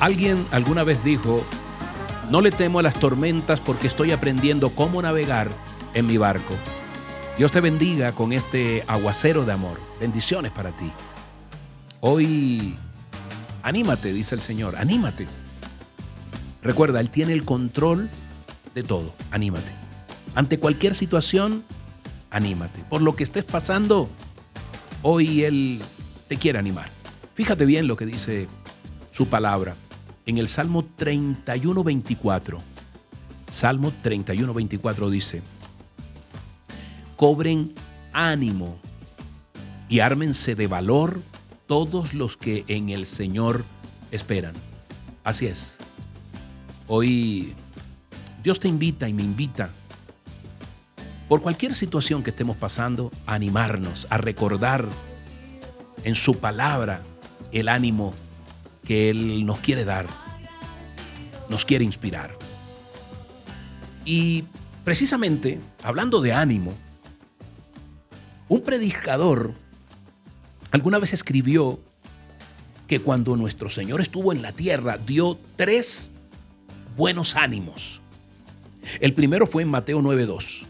Alguien alguna vez dijo, no le temo a las tormentas porque estoy aprendiendo cómo navegar en mi barco. Dios te bendiga con este aguacero de amor. Bendiciones para ti. Hoy, anímate, dice el Señor, anímate. Recuerda, Él tiene el control de todo. Anímate. Ante cualquier situación, anímate. Por lo que estés pasando, hoy Él te quiere animar. Fíjate bien lo que dice su palabra en el Salmo 31, 24. Salmo 31, 24 dice, cobren ánimo y ármense de valor todos los que en el Señor esperan. Así es. Hoy Dios te invita y me invita por cualquier situación que estemos pasando a animarnos, a recordar en su palabra el ánimo que Él nos quiere dar, nos quiere inspirar. Y precisamente, hablando de ánimo, un predicador alguna vez escribió que cuando nuestro Señor estuvo en la tierra dio tres buenos ánimos. El primero fue en Mateo 9:2.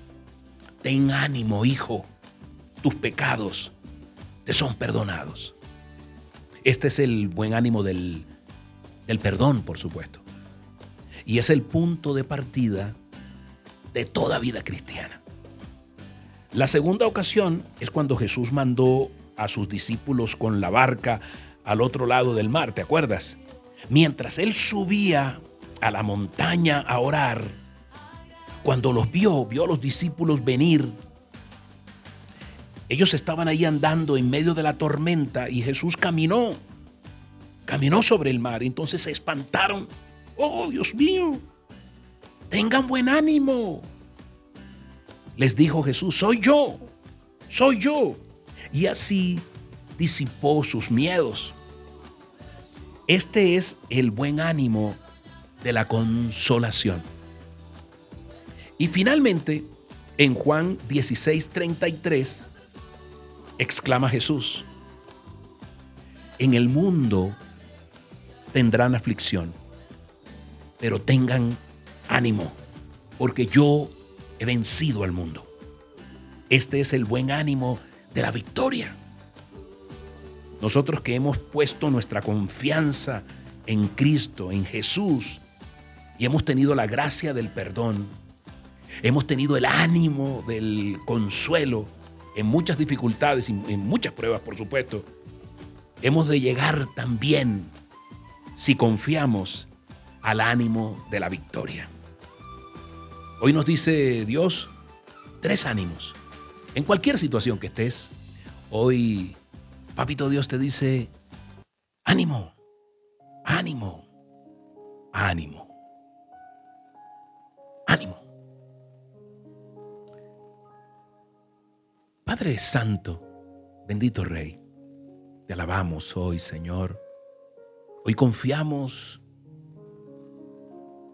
Ten ánimo, hijo, tus pecados te son perdonados. Este es el buen ánimo del, del perdón, por supuesto. Y es el punto de partida de toda vida cristiana. La segunda ocasión es cuando Jesús mandó a sus discípulos con la barca al otro lado del mar, ¿te acuerdas? Mientras él subía a la montaña a orar, cuando los vio, vio a los discípulos venir, ellos estaban ahí andando en medio de la tormenta y Jesús caminó, caminó sobre el mar, entonces se espantaron. Oh, Dios mío, tengan buen ánimo, les dijo Jesús, soy yo, soy yo. Y así disipó sus miedos. Este es el buen ánimo de la consolación. Y finalmente, en Juan 16:33, exclama Jesús, en el mundo tendrán aflicción, pero tengan ánimo, porque yo he vencido al mundo. Este es el buen ánimo de la victoria. Nosotros que hemos puesto nuestra confianza en Cristo, en Jesús, y hemos tenido la gracia del perdón, hemos tenido el ánimo del consuelo en muchas dificultades y en muchas pruebas, por supuesto, hemos de llegar también, si confiamos, al ánimo de la victoria. Hoy nos dice Dios tres ánimos. En cualquier situación que estés, hoy Papito Dios te dice, ánimo, ánimo, ánimo. Padre Santo, bendito Rey, te alabamos hoy, Señor. Hoy confiamos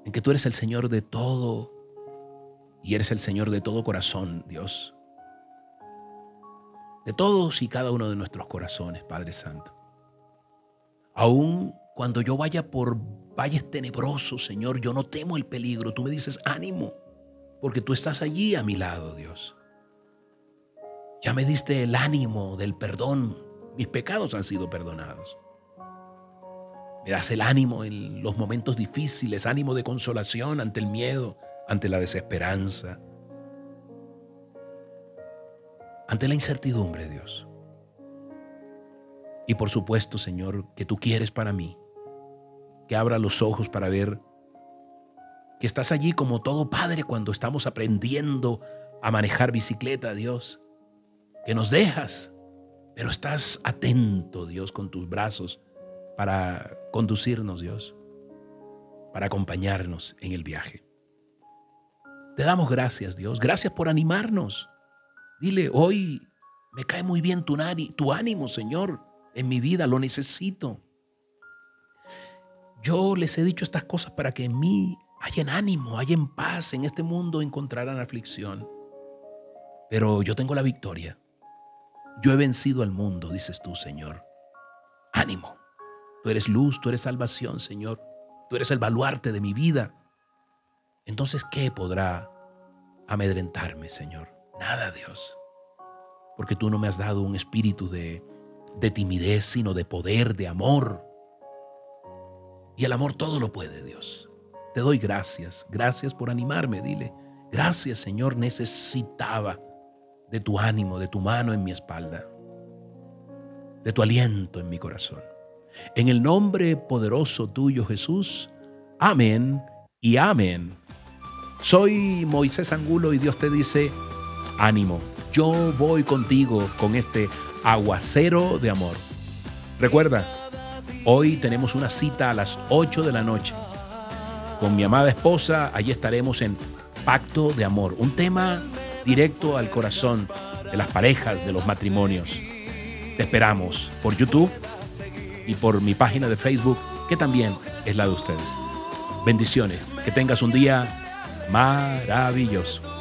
en que tú eres el Señor de todo y eres el Señor de todo corazón, Dios. De todos y cada uno de nuestros corazones, Padre Santo. Aún cuando yo vaya por valles tenebrosos, Señor, yo no temo el peligro. Tú me dices, ánimo, porque tú estás allí a mi lado, Dios. Ya me diste el ánimo del perdón. Mis pecados han sido perdonados. Me das el ánimo en los momentos difíciles, ánimo de consolación ante el miedo, ante la desesperanza, ante la incertidumbre, Dios. Y por supuesto, Señor, que tú quieres para mí, que abra los ojos para ver que estás allí como todo padre cuando estamos aprendiendo a manejar bicicleta, Dios, que nos dejas, pero estás atento, Dios, con tus brazos para conducirnos, Dios, para acompañarnos en el viaje. Te damos gracias, Dios. Gracias por animarnos. Dile, hoy me cae muy bien tu, ánimo, Señor, en mi vida, lo necesito. Yo les he dicho estas cosas para que en mí hayan ánimo, hayan paz. En este mundo encontrarán aflicción. Pero yo tengo la victoria. Yo he vencido al mundo, dices tú, Señor. Ánimo, Tú eres luz, tú eres salvación, Señor. Tú eres el baluarte de mi vida. Entonces, ¿qué podrá amedrentarme, Señor? Nada, Dios. Porque tú no me has dado un espíritu de, de timidez, sino de poder, de amor. Y el amor todo lo puede, Dios. Te doy gracias. Gracias por animarme, dile. Gracias, Señor. Necesitaba de tu ánimo, de tu mano en mi espalda, de tu aliento en mi corazón. En el nombre poderoso tuyo, Jesús. Amén y amén. Soy Moisés Angulo y Dios te dice, ánimo, yo voy contigo con este aguacero de amor. Recuerda, hoy tenemos una cita a las 8 de la noche. Con mi amada esposa, allí estaremos en Pacto de Amor, un tema directo al corazón de las parejas, de los matrimonios. Te esperamos por YouTube y por mi página de Facebook, que también es la de ustedes. Bendiciones, que tengas un día maravilloso.